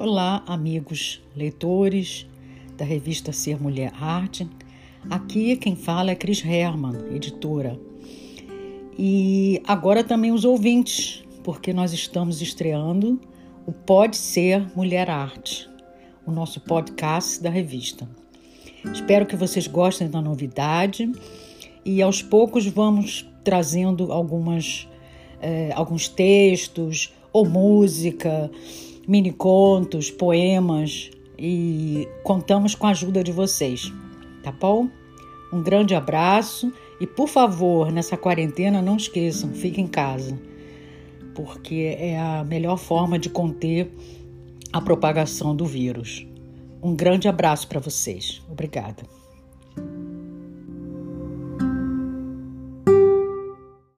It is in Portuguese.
Olá, amigos leitores da revista Ser Mulher Arte. Aqui quem fala é Cris Herman, editora. E agora também os ouvintes, porque nós estamos estreando o Pode Ser Mulher Arte, o nosso podcast da revista. Espero que vocês gostem da novidade e aos poucos vamos trazendo algumas, eh, alguns textos ou música mini contos, poemas e contamos com a ajuda de vocês, tá bom? Um grande abraço e por favor, nessa quarentena não esqueçam, fiquem em casa, porque é a melhor forma de conter a propagação do vírus. Um grande abraço para vocês. Obrigada.